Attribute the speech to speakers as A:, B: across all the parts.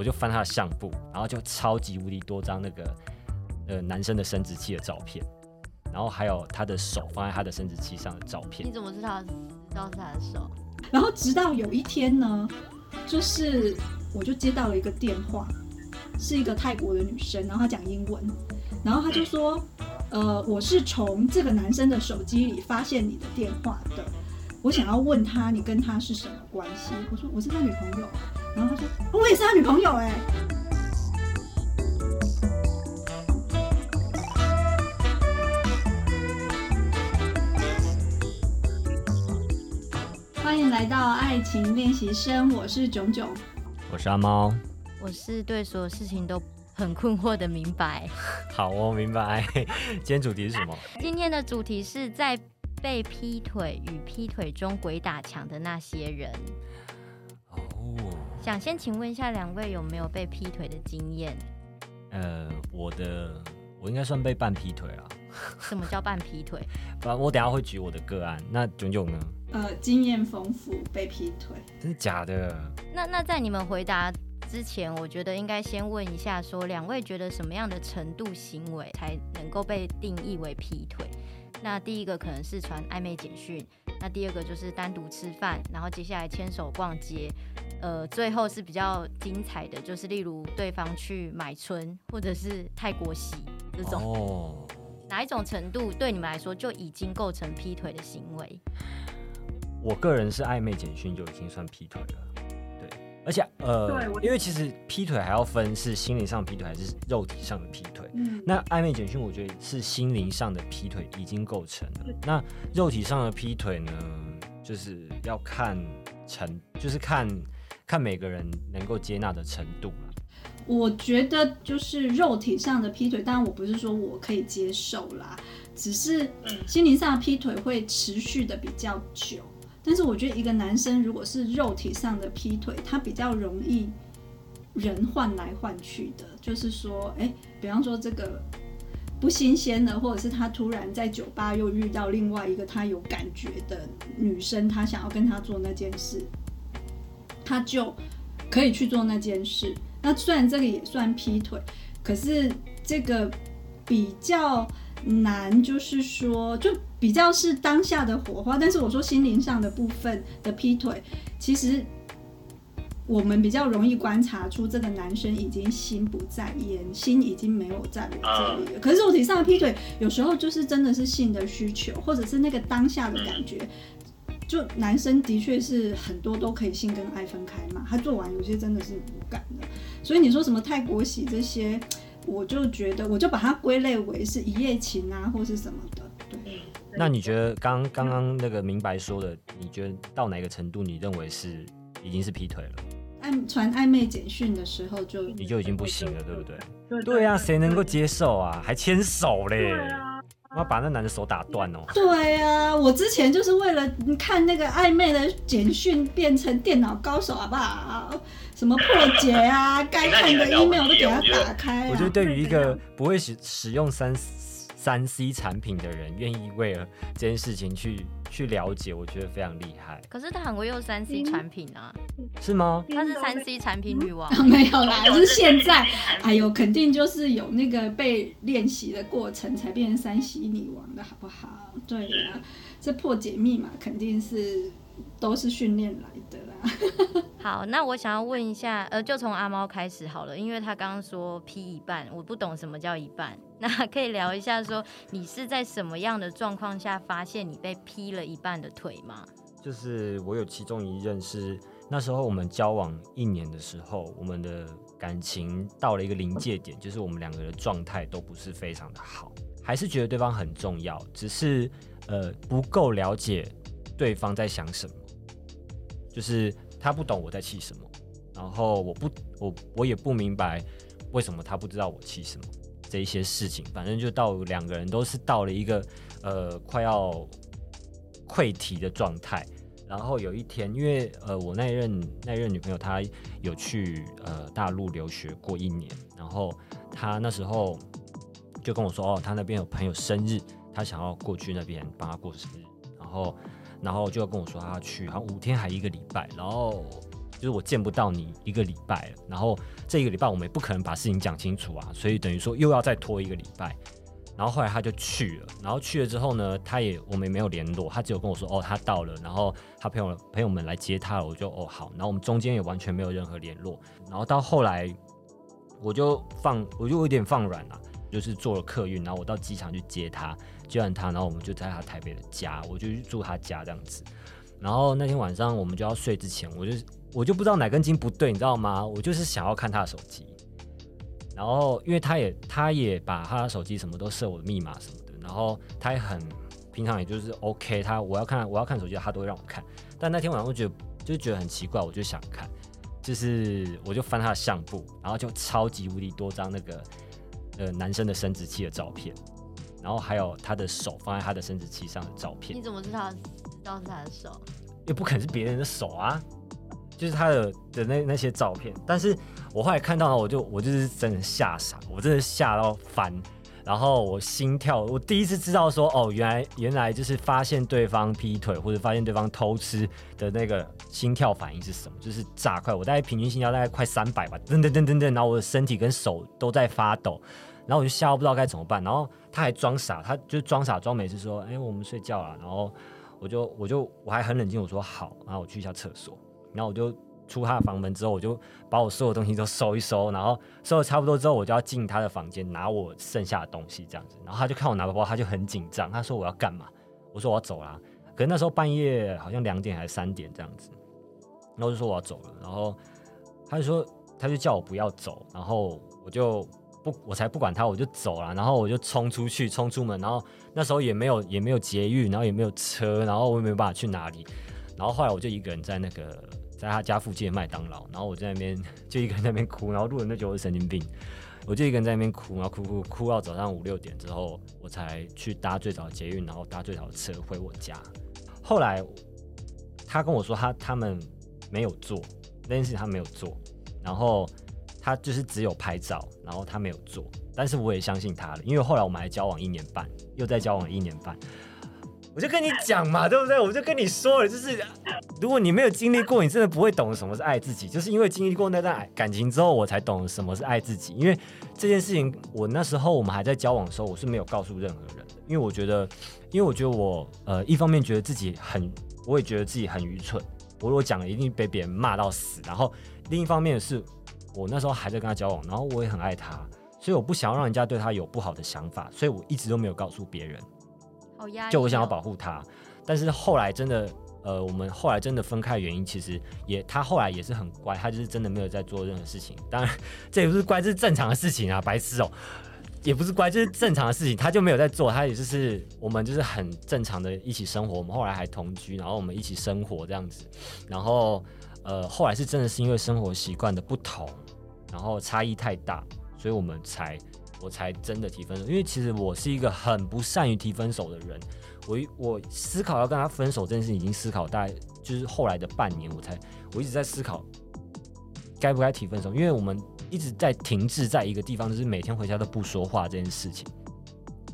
A: 我就翻他的相簿，然后就超级无敌多张那个呃男生的生殖器的照片，然后还有他的手放在他的生殖器上的照片
B: 你。怎么知道知道是他的手？
C: 然后直到有一天呢，就是我就接到了一个电话，是一个泰国的女生，然后她讲英文，然后她就说，呃，我是从这个男生的手机里发现你的电话的，我想要问他你跟他是什么关系？我说我是他女朋友，然后他说、哦我也是他女朋友哎、欢迎来到爱情练习生，我是囧囧。
A: 我是阿猫，
B: 我是对所有事情都很困惑的明白。
A: 好，我明白。今天主题是什么？
B: 今天的主题是在被劈腿与劈腿中鬼打墙的那些人。
A: 哦，
B: 想先请问一下两位有没有被劈腿的经验？
A: 呃，我的我应该算被半劈腿了。
B: 什么叫半劈腿？
A: 反正我等下会举我的个案。那炯炯呢？
C: 呃，经验丰富，被劈腿。
A: 真的假的？
B: 那那在你们回答之前，我觉得应该先问一下说两位觉得什么样的程度行为才能够被定义为劈腿？那第一个可能是传暧昧简讯，那第二个就是单独吃饭，然后接下来牵手逛街，呃，最后是比较精彩的，就是例如对方去买春或者是泰国洗这种，
A: 哦，
B: 哪一种程度对你们来说就已经构成劈腿的行为？
A: 我个人是暧昧简讯就已经算劈腿了。对，而且呃
C: 对，
A: 因为其实劈腿还要分是心灵上劈腿还是肉体上的劈腿。
C: 嗯，
A: 那暧昧简讯，我觉得是心灵上的劈腿已经构成了。那肉体上的劈腿呢，就是要看程，就是看看每个人能够接纳的程度了。
C: 我觉得就是肉体上的劈腿，当然我不是说我可以接受啦，只是心灵上的劈腿会持续的比较久。但是我觉得一个男生如果是肉体上的劈腿，他比较容易人换来换去的，就是说，哎，比方说这个不新鲜的，或者是他突然在酒吧又遇到另外一个他有感觉的女生，他想要跟他做那件事，他就可以去做那件事。那虽然这个也算劈腿，可是这个比较难，就是说，就比较是当下的火花。但是我说心灵上的部分的劈腿，其实我们比较容易观察出这个男生已经心不在焉，心已经没有在我这里了。可是肉体上的劈腿，有时候就是真的是性的需求，或者是那个当下的感觉。就男生的确是很多都可以性跟爱分开嘛，他做完有些真的是无感的，所以你说什么泰国喜这些，我就觉得我就把它归类为是一夜情啊，或是什么的。对，
A: 那你觉得刚刚刚那个明白说的，你觉得到哪个程度，你认为是已经是劈腿了？
C: 暧传暧昧简讯的时候就
A: 你就已经不行了，对不对？
D: 对
A: 对啊，谁能够接受啊？还牵手嘞！
D: 对啊，
A: 我要把那男的手打断哦。
C: 对啊，我之前就是为了看那个暧昧的简讯变成电脑高手，好不好？什么破解啊，该看的 email 都给他打开啊
A: 我觉。得对于一个不会使使用三三 C 产品的人，愿意为了这件事情去去了解，我觉得非常厉害，
B: 可是他很会用三 C 产品啊，
A: 是吗？
B: 他是三 C 产品女王。
C: 没有啦，就是现在，哎呦，肯定就是有那个被练习的过程，才变成三 C 女王的好不好？对啊，这破解密码肯定是都是训练来的啦。
B: 好，那我想要问一下，呃，就从阿猫开始好了，因为他刚刚说 P 一半，我不懂什么叫一半，那可以聊一下说你是在什么样的状况下发现你被劈了一半的腿吗？
A: 就是我有其中一任是那时候我们交往一年的时候，我们的感情到了一个临界点，就是我们两个的状态都不是非常的好，还是觉得对方很重要，只是呃不够了解对方在想什么，就是他不懂我在气什么，然后我不我我也不明白为什么他不知道我气什么这一些事情，反正就到两个人都是到了一个呃快要溃堤的状态。然后有一天，因为呃我那一任那一任女朋友她有去呃大陆留学过一年，然后她那时候就跟我说，哦，她那边有朋友生日，她想要过去那边帮她过生日，然后然后就跟我说她要去，好像五天还一个礼拜，然后就是我见不到你一个礼拜了，然后这一个礼拜我们也不可能把事情讲清楚啊，所以等于说又要再拖一个礼拜。然后后来他就去了，然后去了之后呢，他也我们也没有联络，他只有跟我说哦他到了，然后他朋友朋友们来接他了，我就哦好，然后我们中间也完全没有任何联络，然后到后来我就放我就有点放软了，就是坐了客运，然后我到机场去接他，接完他，然后我们就在他台北的家，我就去住他家这样子。然后那天晚上我们就要睡之前，我就我就不知道哪根筋不对，你知道吗？我就是想要看他的手机。然后因为他也他也把他的手机什么都设我的密码什么的，然后他也很平常也就是 OK，他我要看我要看手机，他都会让我看。但那天晚上我觉得就觉得很奇怪，我就想看，就是我就翻他的相簿，然后就超级无敌多张那个呃男生的生殖器的照片，然后还有他的手放在他的生殖器上的照片。
B: 你怎么知道知道是他的手？
A: 又不可能是别人的手啊，就是他的的那那些照片。但是我后来看到了，我就我就是真的吓傻，我真的吓到翻，然后我心跳，我第一次知道说，哦，原来原来就是发现对方劈腿或者发现对方偷吃的那个心跳反应是什么，就是炸快，我大概平均心跳大概快三百吧，噔噔噔噔噔，然后我的身体跟手都在发抖，然后我就吓到不知道该怎么办，然后他还装傻，他就装傻装没事说，哎，我们睡觉了，然后。我就我就我还很冷静，我说好，然后我去一下厕所，然后我就出他的房门之后，我就把我所有东西都收一收，然后收的差不多之后，我就要进他的房间拿我剩下的东西这样子，然后他就看我拿包包，他就很紧张，他说我要干嘛？我说我要走啦，可是那时候半夜好像两点还是三点这样子，然后我就说我要走了，然后他就说他就叫我不要走，然后我就。不，我才不管他，我就走了，然后我就冲出去，冲出门，然后那时候也没有也没有捷运，然后也没有车，然后我也没有办法去哪里，然后后来我就一个人在那个在他家附近的麦当劳，然后我在那边就一个人在那边哭，然后路人都觉得我是神经病，我就一个人在那边哭，然后哭哭哭到早上五六点之后，我才去搭最早的捷运，然后搭最早的车回我家。后来他跟我说他他们没有做那件事，他没有做，然后。他就是只有拍照，然后他没有做，但是我也相信他了，因为后来我们还交往一年半，又在交往一年半，我就跟你讲嘛，对不对？我就跟你说了，就是如果你没有经历过，你真的不会懂什么是爱自己。就是因为经历过那段感情之后，我才懂什么是爱自己。因为这件事情，我那时候我们还在交往的时候，我是没有告诉任何人的，因为我觉得，因为我觉得我呃，一方面觉得自己很，我也觉得自己很愚蠢，我如果讲了，一定被别人骂到死。然后另一方面是。我那时候还在跟他交往，然后我也很爱他，所以我不想要让人家对他有不好的想法，所以我一直都没有告诉别人。就我想要保护他，但是后来真的，呃，我们后来真的分开原因，其实也他后来也是很乖，他就是真的没有在做任何事情。当然，这也不是乖，这是正常的事情啊，白痴哦，也不是乖，就是正常的事情，他就没有在做，他也就是我们就是很正常的一起生活，我们后来还同居，然后我们一起生活这样子，然后。呃，后来是真的是因为生活习惯的不同，然后差异太大，所以我们才我才真的提分手。因为其实我是一个很不善于提分手的人，我我思考要跟他分手这件事已经思考大概就是后来的半年，我才我一直在思考该不该提分手，因为我们一直在停滞在一个地方，就是每天回家都不说话这件事情，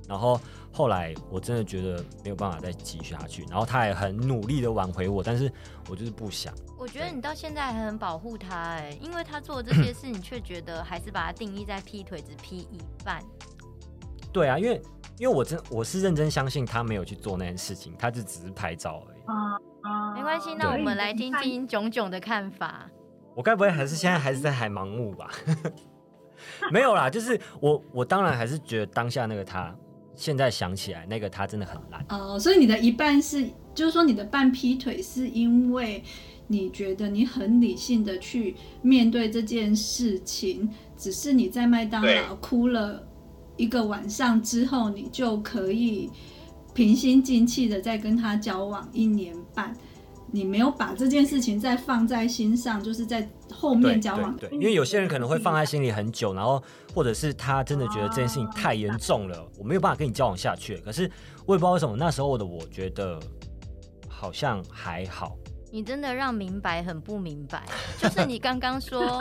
A: 然后。后来我真的觉得没有办法再继续下去，然后他也很努力的挽回我，但是我就是不想。
B: 我觉得你到现在还很保护他，哎，因为他做这些事，你却觉得还是把他定义在劈腿只劈一半。
A: 对啊，因为因为我真我是认真相信他没有去做那件事情，他就只是拍照而已。
B: 啊没关系，那我们来听听炯炯的看法。
A: 我该不会还是现在还是在还盲目吧？没有啦，就是我我当然还是觉得当下那个他。现在想起来，那个他真的很烂
C: 哦。所以你的一半是，就是说你的半劈腿，是因为你觉得你很理性的去面对这件事情，只是你在麦当劳哭了一个晚上之后，你就可以平心静气的再跟他交往一年半。你没有把这件事情再放在心上，就是在后面交往。
A: 对，因为有些人可能会放在心里很久，然后或者是他真的觉得这件事情太严重了，我没有办法跟你交往下去。可是我也不知道为什么那时候的我觉得好像还好。
B: 你真的让明白很不明白，就是你刚刚说，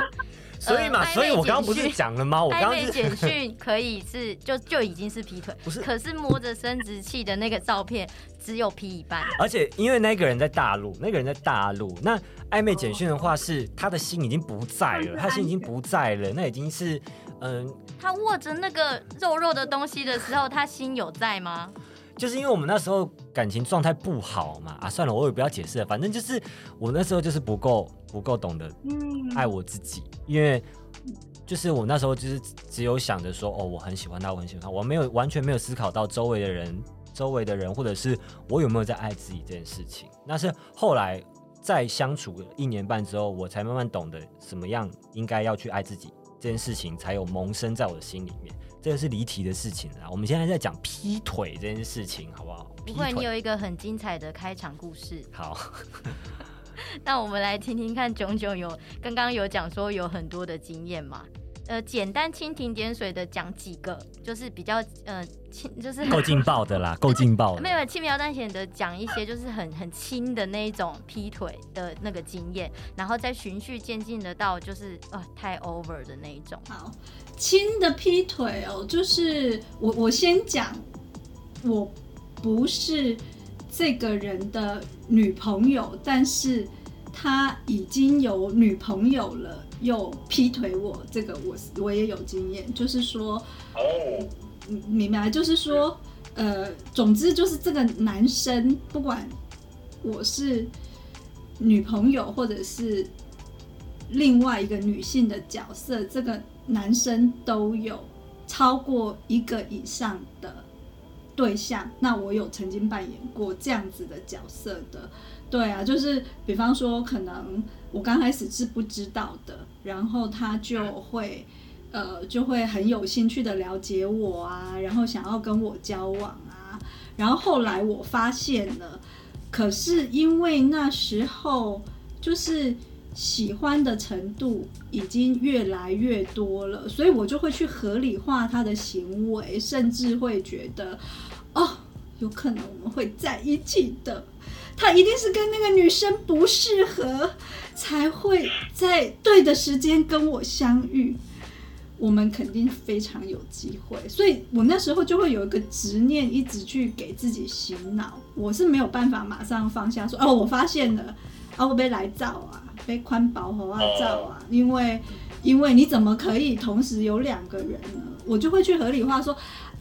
A: 所以嘛，
B: 呃
A: 所以我刚刚不是讲了吗？我刚
B: 暧昧
A: 刚是
B: 简讯可以是就就已经是劈腿，
A: 不是。
B: 可是摸着生殖器的那个照片只有劈一半，
A: 而且因为那个人在大陆，那个人在大陆，那暧昧简讯的话是他的心已经不在了，他心已经不在了，那已经是嗯、
B: 他握着那个肉肉的东西的时候，他心有在吗？
A: 就是因为我们那时候感情状态不好嘛，啊，算了，我也不要解释了，反正就是我那时候就是不够不够懂得
C: 嗯，
A: 爱我自己，因为就是我那时候就是只有想着说，哦，我很喜欢他，我很喜欢他，我没有完全没有思考到周围的人，周围的人或者是我有没有在爱自己这件事情。那是后来在相处一年半之后，我才慢慢懂得什么样应该要去爱自己这件事情，才有萌生在我的心里面。这个是离题的事情啦，我们现在在讲劈腿这件事情，好不好？
B: 不会，你有一个很精彩的开场故事。
A: 好，
B: 那我们来听听看，炯炯有刚刚有讲说有很多的经验嘛？呃，简单蜻蜓点水的讲几个，就是比较呃轻，就是
A: 够劲爆的啦，够劲爆的。
B: 没有轻描淡写的讲一些就是很很轻的那一种劈腿的那个经验，然后再循序渐进的到就是啊、太 over 的那一种。
C: 好，轻的劈腿哦，就是我我先讲，我不是这个人的女朋友，但是他已经有女朋友了，又劈腿我，这个我我也有经验，就是说，
D: 哦，
C: 明白，就是说，呃，总之就是这个男生，不管我是女朋友或者是另外一个女性的角色，这个男生都有超过一个以上的对象。那我有曾经扮演过这样子的角色的，对啊，就是比方说，可能我刚开始是不知道的，然后他就会。呃，就会很有兴趣的了解我啊，然后想要跟我交往啊，然后后来我发现了，可是因为那时候就是喜欢的程度已经越来越多了，所以我就会去合理化他的行为，甚至会觉得，有可能我们会在一起的。他一定是跟那个女生不适合，才会在对的时间跟我相遇。我们肯定非常有机会，所以我那时候就会有一个执念，一直去给自己洗脑。我是没有办法马上放下说，哦，我发现了，啊，我被来照啊，被宽薄和啊照啊，因为因为你怎么可以同时有两个人呢？我就会去合理化说，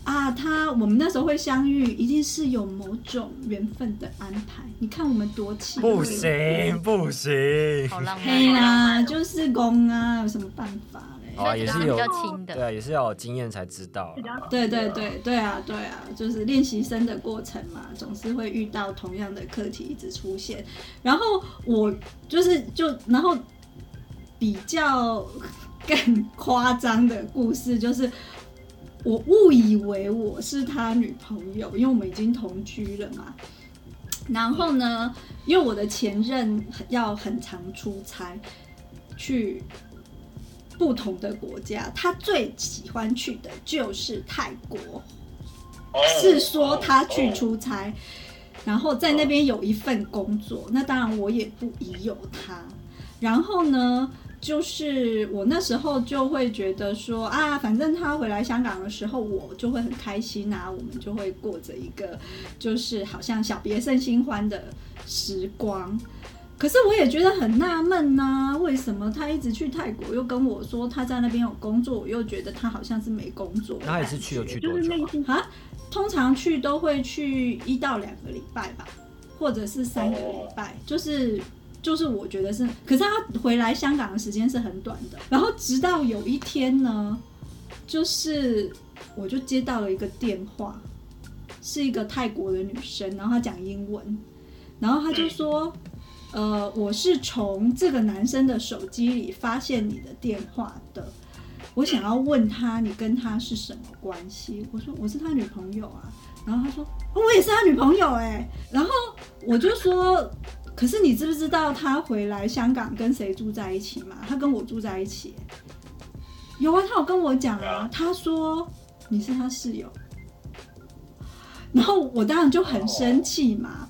C: 啊，他我们那时候会相遇，一定是有某种缘分的安排。你看我们多亲，
A: 不行不行，
B: 好浪漫，
C: 嘿啦，就是公啊，有什么办法嘞？
A: 好啊，也是有
B: 轻的
A: 对啊，也是要有经验才知道啊。
C: 对对对对啊对啊，就是练习生的过程嘛，总是会遇到同样的课题一直出现。然后我就是就然后比较更夸张的故事就是。我误以为我是他女朋友，因为我们已经同居了嘛。然后呢，因为我的前任要很常出差，去不同的国家，他最喜欢去的就是泰国。
D: 哦
C: 是说他去出差，然后在那边有一份工作，那当然我也不疑有他。然后呢，就是我那时候就会觉得说啊，反正他回来香港的时候，我就会很开心啊，我们就会过着一个就是好像小别胜新欢的时光。可是我也觉得很纳闷呐，为什么他一直去泰国，又跟我说他在那边有工作，我又觉得他好像是没工作
A: 他也。是去有去
C: 就
A: 多久啊？
C: 是内心啊，通常去都会去一到两个礼拜吧，或者是三个礼拜，就是就是我觉得是，可是他回来香港的时间是很短的。然后直到有一天呢，就是我就接到了一个电话，是一个泰国的女生，然后她讲英文，然后她就说。呃，我是从这个男生的手机里发现你的电话的，我想要问他你跟他是什么关系？我说我是他女朋友啊，然后他说、哦我也是他女朋友哎、然后我就说，可是你知不知道他回来香港跟谁住在一起嘛？他跟我住在一起、有啊，他有跟我讲啊，他说你是他室友，然后我当然就很生气嘛。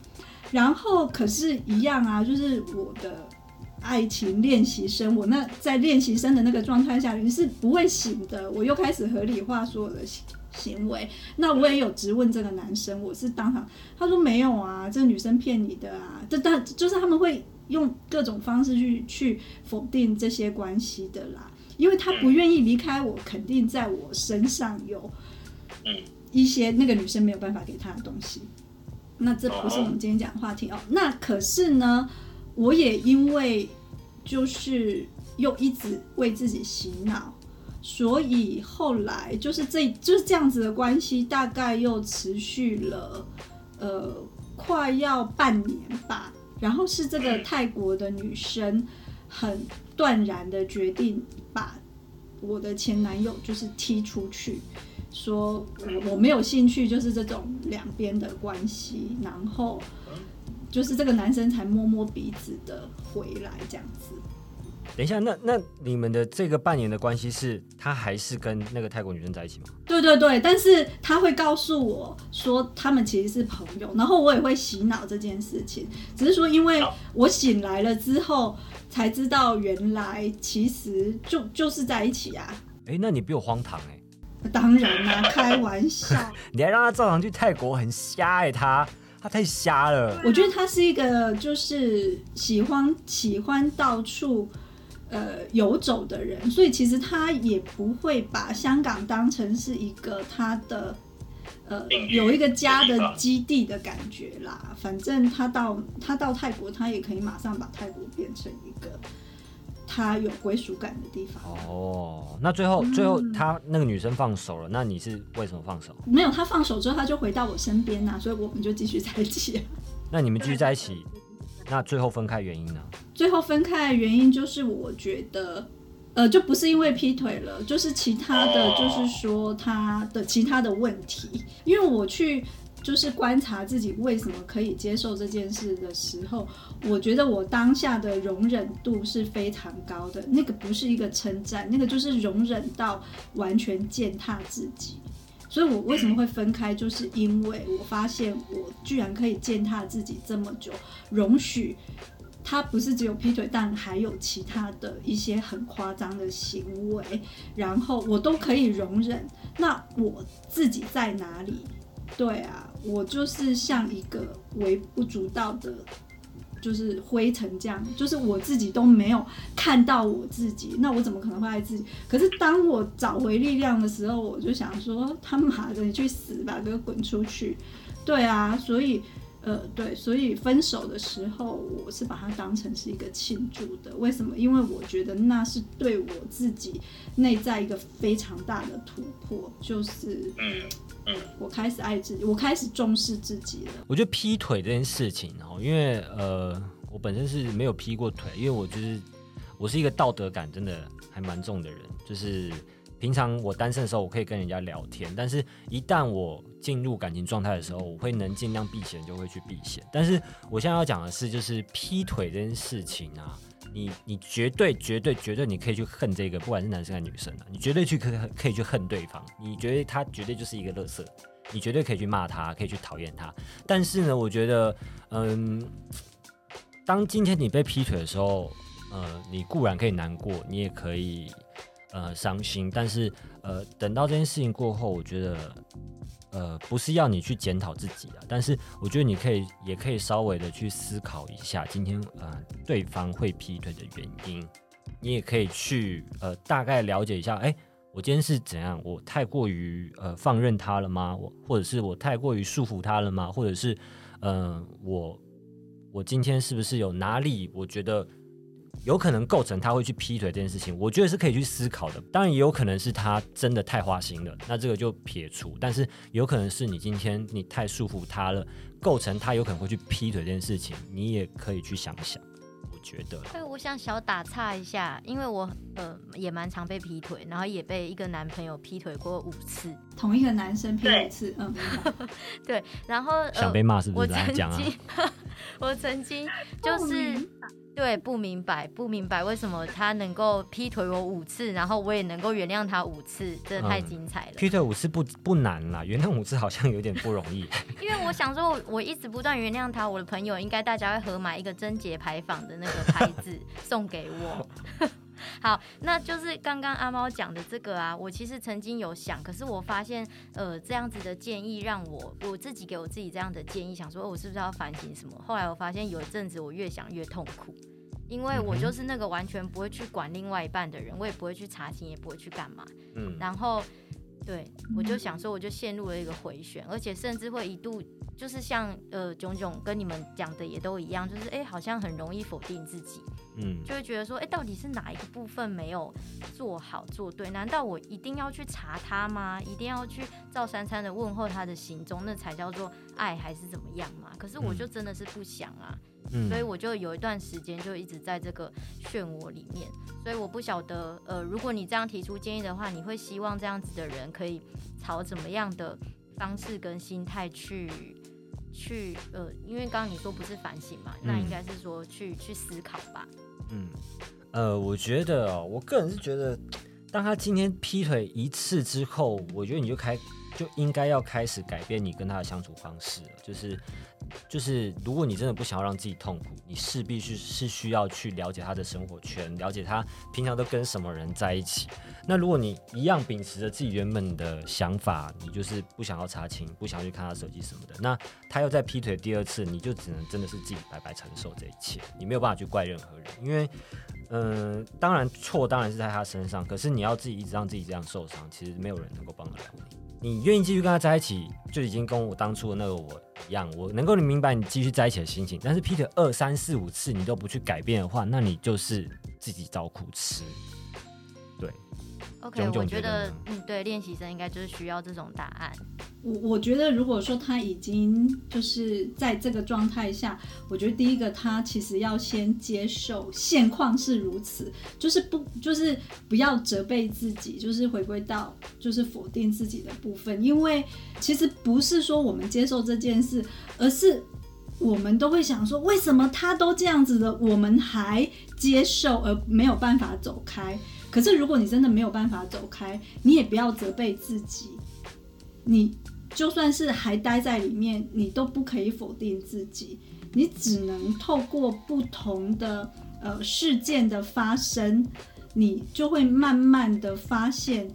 C: 然后可是，一样啊，就是我的爱情练习生，我那在练习生的那个状态下，你是不会醒的。我又开始合理化所有的行行为。那我也有质问这个男生，我是当场他说没有啊，这个女生骗你的啊，这但就是他们会用各种方式去去否定这些关系的啦，因为他不愿意离开我，肯定在我身上有
D: 嗯
C: 一些那个女生没有办法给他的东西。那这不是我们今天讲的话题哦。那可是呢，我也因为就是又一直为自己洗脑，所以后来就是这就是这样子的关系，大概又持续了呃快要半年吧。然后是这个泰国的女生很断然的决定把我的前男友就是踢出去，说我我没有兴趣，就是这种两边的关系，然后就是这个男生才摸摸鼻子的回来这样子。
A: 等一下，那那你们的这个半年的关系是，他还是跟那个泰国女生在一起吗？
C: 对对对，但是他会告诉我说他们其实是朋友，然后我也会洗脑这件事情，只是说因为我醒来了之后才知道，原来其实就就是在一起啊。
A: 哎、那你比我荒唐哎、
C: 当然啦、开玩笑。
A: 你还让他照常去泰国，很瞎哎、他他太瞎了。
C: 我觉得他是一个就是喜欢喜欢到处呃游走的人，所以其实他也不会把香港当成是一个他的呃有一个家的基地的感觉啦。反正他到他到泰国，他也可以马上把泰国变成一个他有归属感的地方。
A: 哦，那最后最后他那个女生放手了，那你是为什么放手？
C: 没有他放手之后，他就回到我身边呐、所以我们就继续在一起、
A: 那你们继续在一起，那最后分开原因呢？
C: 最后分开的原因就是我觉得，呃，就不是因为劈腿了，就是其他的，就是说他的其他的问题。因为我去就是观察自己为什么可以接受这件事的时候，我觉得我当下的容忍度是非常高的。那个不是一个称赞，那个就是容忍到完全践踏自己。所以我为什么会分开，就是因为我发现我居然可以践踏自己这么久，容许他不是只有劈腿，但还有其他的一些很夸张的行为，然后我都可以容忍。那我自己在哪里？对啊，我就是像一个微不足道的，就是灰尘这样，就是我自己都没有看到我自己，那我怎么可能会爱自己？可是当我找回力量的时候，我就想说，他妈的，你去死吧，给我滚出去！对啊，所以呃，对，所以分手的时候，我是把它当成是一个庆祝的。为什么？因为我觉得那是对我自己内在一个非常大的突破，就是
D: 嗯嗯
C: 我开始爱自己，我开始重视自己了。
A: 我觉得劈腿这件事情哦，因为呃，我本身是没有劈过腿，因为我就是我是一个道德感真的还蛮重的人，就是平常我单身的时候，我可以跟人家聊天，但是一旦我进入感情状态的时候，我会能尽量避嫌就会去避嫌。但是我现在要讲的是，就是劈腿这件事情啊，你你绝对绝对绝对你可以去恨这个，不管是男生还是女生啊，你绝对去可可以去恨对方，你觉得他绝对就是一个垃圾。你绝对可以去骂他，可以去讨厌他，但是呢，我觉得，嗯，当今天你被劈腿的时候，呃，你固然可以难过，你也可以呃伤心，但是呃，等到这件事情过后，我觉得呃不是要你去检讨自己啊，但是我觉得你可以也可以稍微的去思考一下，今天呃对方会劈腿的原因，你也可以去呃大概了解一下，哎、我今天是怎样？我太过于呃放任他了吗？我或者是我太过于束缚他了吗？或者是呃我我今天是不是有哪里我觉得有可能构成他会去劈腿这件事情？我觉得是可以去思考的。当然也有可能是他真的太花心了，那这个就撇除。但是有可能是你今天你太束缚他了，构成他有可能会去劈腿这件事情，你也可以去想想。我觉得啦。
B: 哎，我想小打岔一下，因为我呃也蛮常被劈腿，然后也被一个男朋友劈腿过五次。
C: 同一个男生劈
D: 对
C: 一次，嗯，
B: 对，然后呃
A: 想被骂是不
B: 我
A: 是？我
B: 曾。经，我曾经就
C: 哦
B: 是对，不明白，不明白为什么他能够劈腿我五次，然后我也能够原谅他五次，真的太
A: 嗯
B: 精彩了。
A: 劈腿五次不不难啦，原谅五次好像有点不容易。
B: 因为我想说我，我一直不断原谅他，我的朋友应该大家会合买一个贞节牌坊的那个牌子送给我。好，那就是刚刚阿猫讲的这个啊，我其实曾经有想，可是我发现，呃，这样子的建议让我我自己给我自己这样的建议，想说、哦我是不是要反省什么？后来我发现有一阵子我越想越痛苦，因为我就是那个完全不会去管另外一半的人，我也不会去查询，也不会去干嘛。
A: 嗯，
B: 然后，对我就想说，我就陷入了一个回旋，而且甚至会一度就是像呃炯炯跟你们讲的也都一样，就是哎、好像很容易否定自己，
A: 嗯，
B: 就会觉得说，哎、到底是哪一个部分没有做好做对？难道我一定要去查他吗？一定要去赵三餐的问候他的行踪，那才叫做爱还是怎么样嘛？可是我
A: 嗯
B: 就真的是不想啊。
A: 嗯
B: 所以我就有一段时间就一直在这个漩涡里面，所以我不晓得，呃，如果你这样提出建议的话，你会希望这样子的人可以朝怎么样的方式跟心态去去呃，因为刚刚你说不是反省嘛，那
A: 嗯
B: 应该是说去去思考吧。
A: 嗯，呃，我觉得哦，我个人是觉得，当他今天劈腿一次之后，我觉得你就开就应该要开始改变你跟他的相处方式了。就是就是，如果你真的不想要让自己痛苦，你势必是是需要去了解他的生活圈，了解他平常都跟什么人在一起。那如果你一样秉持着自己原本的想法，你就是不想要查清，不想要去看他手机什么的，那他又在劈腿第二次，你就只能真的是自己白白承受这一切，你没有办法去怪任何人，因为，嗯、当然错当然是在他身上，可是你要自己一直让自己这样受伤，其实没有人能够帮得了你。你愿意继续跟他在一起，就已经跟我当初的那个我一样，我能够明白你继续在一起的心情。但是 Peter 二三四五次你都不去改变的话，那你就是自己找苦吃。对
B: ，OK，
A: 炯炯
B: 我觉
A: 得
B: 嗯，对，练习生应该就是需要这种答案。
C: 我我觉得，如果说他已经就是在这个状态下，我觉得第一个他其实要先接受现况是如此，就是不就是不要责备自己，就是回归到就是否定自己的部分，因为其实不是说我们接受这件事，而是我们都会想说，为什么他都这样子的，我们还接受而没有办法走开？可是如果你真的没有办法走开，你也不要责备自己，你就算是还待在里面，你都不可以否定自己，你只能透过不同的呃事件的发生，你就会慢慢的发现。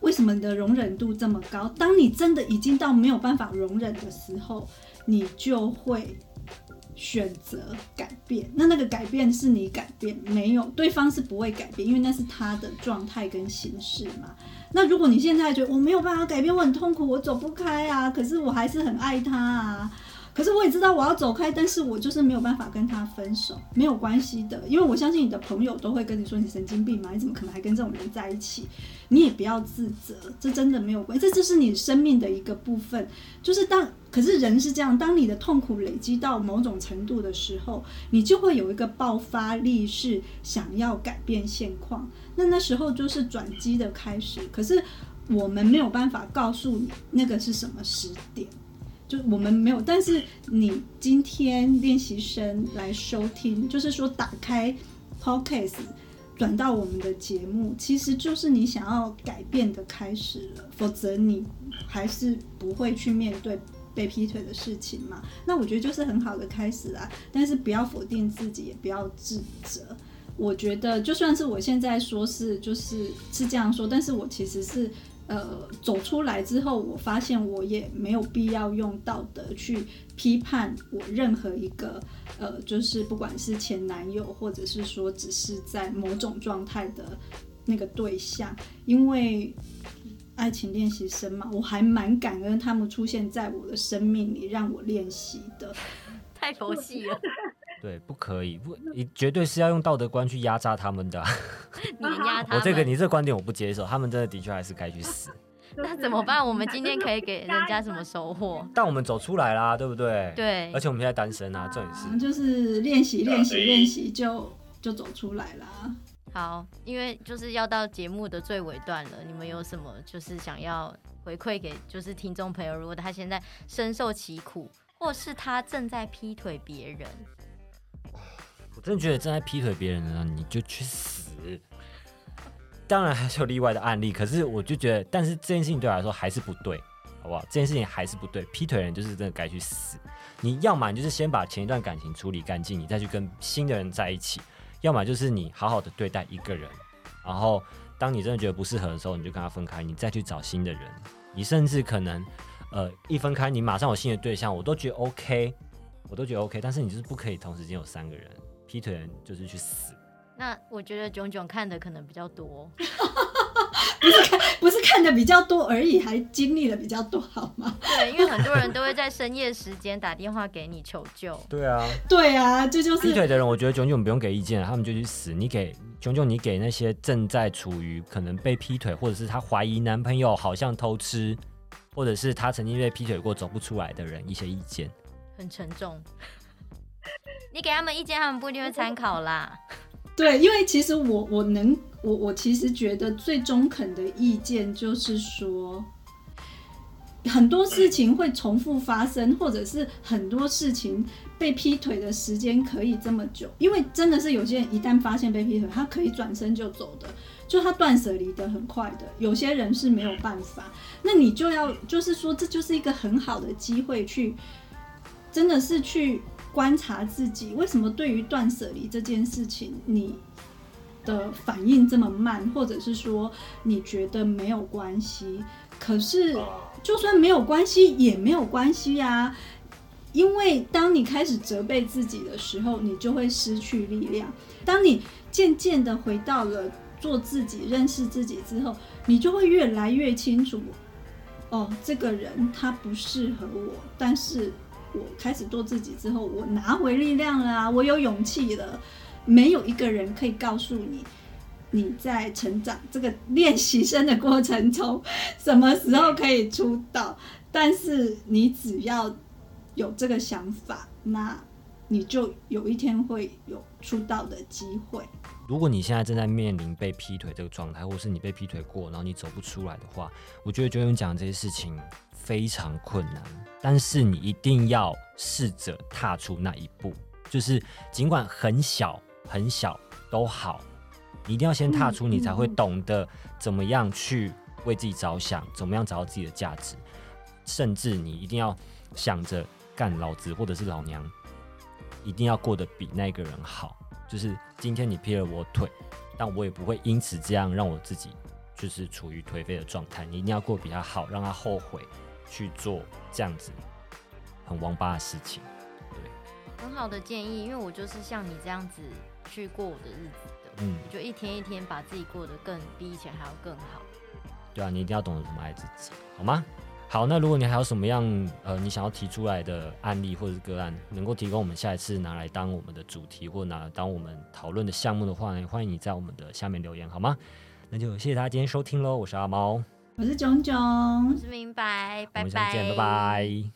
C: 为什么你的容忍度这么高？当你真的已经到没有办法容忍的时候，你就会选择改变。那那个改变是你改变，没有对方是不会改变，因为那是他的状态跟形式嘛。那如果你现在觉得我没有办法改变，我很痛苦，我走不开啊，可是我还是很爱他啊。可是我也知道我要走开，但是我就是没有办法跟他分手，没有关系的，因为我相信你的朋友都会跟你说你神经病嘛，你怎么可能还跟这种人在一起？你也不要自责，这真的没有关，这就是你生命的一个部分。就是当，可是人是这样，当你的痛苦累积到某种程度的时候，你就会有一个爆发力，是想要改变现况。那那时候就是转机的开始。可是我们没有办法告诉你那个是什么时点。就我们没有，但是你今天练习生来收听，就是说打开 Podcast 转到我们的节目，其实就是你想要改变的开始了，否则你还是不会去面对被劈腿的事情嘛。那我觉得就是很好的开始啊，但是不要否定自己，也不要自责。我觉得就算是我现在说是就是是这样说，但是我其实是。呃，走出来之后，我发现我也没有必要用道德去批判我任何一个呃，就是不管是前男友，或者是说只是在某种状态的那个对象，因为爱情练习生嘛，我还蛮感恩他们出现在我的生命里，让我练习的。
B: 太佛系了，
A: 对，不可以，不，你绝对是要用道德观去压榨他们的啊、
B: 碾压他们。
A: 我这个你这个观点我不接受，他们真的的确还是该去死。
B: 那怎么办？我们今天可以给人家什么收获？
A: 但我们走出来啦，对不对？。
B: 对
A: 而，且我们现在单身啊，这也是
C: 嗯就是练习练习练习，就就走出来啦。
B: 好，因为就是要到节目的最尾段了，你们有什么就是想要回馈给就是听众朋友？如果他现在深受其苦，或是他正在劈腿别人，
A: 真的觉得正在劈腿别人的呢，你就去死。当然还是有例外的案例，可是我就觉得，但是这件事情对我来说还是不对，好不好？这件事情还是不对，劈腿人就是真的该去死。你要么你就是先把前一段感情处理干净，你再去跟新的人在一起；要么就是你好好的对待一个人，然后当你真的觉得不适合的时候，你就跟他分开，你再去找新的人。你甚至可能，呃，一分开你马上有新的对象，我都觉得 OK，我都觉得 OK。但是你就是不可以同时间有三个人，劈腿人就是去死。
B: 那我觉得炯炯看的可能比较多，
C: 不是看不是看的比较多而已，还经历的比较多，好吗？
B: 对，因为很多人都会在深夜时间打电话给你求救。
A: 对啊，
C: 对啊，这就是
A: 劈腿的人，我觉得炯炯不用给意见了，他们就去死。你给炯炯，你给那些正在处于可能被劈腿，或者是他怀疑男朋友好像偷吃，或者是他曾经被劈腿过走不出来的人一些意见。
B: 很沉重，你给他们意见，他们不一定会参考啦。
C: 对，因为其实我我能我我其实觉得最中肯的意见就是说，很多事情会重复发生，或者是很多事情被劈腿的时间可以这么久，因为真的是有些人一旦发现被劈腿，他可以转身就走的，就他断舍离的很快的。有些人是没有办法，那你就要就是说，这就是一个很好的机会去，真的是去。观察自己为什么对于断舍离这件事情，你的反应这么慢，或者是说你觉得没有关系？可是就算没有关系也没有关系呀，因为当你开始责备自己的时候，你就会失去力量。当你渐渐的回到了做自己、认识自己之后，你就会越来越清楚，哦，这个人他不适合我，但是。我开始做自己之后，我拿回力量了啊！我有勇气了。没有一个人可以告诉你，你在成长这个练习生的过程中，什么时候可以出道。但是你只要有这个想法，那你就有一天会有出道的机会。
A: 如果你现在正在面临被劈腿这个状态，或是你被劈腿过，然后你走不出来的话，我觉得就用讲这些事情。非常困难，但是你一定要试着踏出那一步，就是尽管很小很小都好，你一定要先踏出，你才会懂得怎么样去为自己着想，怎么样找到自己的价值，甚至你一定要想着干老子或者是老娘，一定要过得比那个人好。就是今天你劈了我腿，但我也不会因此这样让我自己就是处于颓废的状态。你一定要过比他好，让他后悔。去做这样子很王八的事情，对，
B: 很好的建议，因为我就是像你这样子去过我的日子的，嗯，就一天一天把自己过得更比以前还要更好。
A: 对啊，你一定要懂得怎么爱自己，好吗？好，那如果你还有什么样呃你想要提出来的案例或者是个案，能够提供我们下一次拿来当我们的主题或拿来当我们讨论的项目的话呢，欢迎你在我们的下面留言，好吗？那就谢谢大家今天收听喽，我是阿猫。
C: 我是炯炯，
B: 我是明白，拜拜，
A: 我们下次见，拜拜。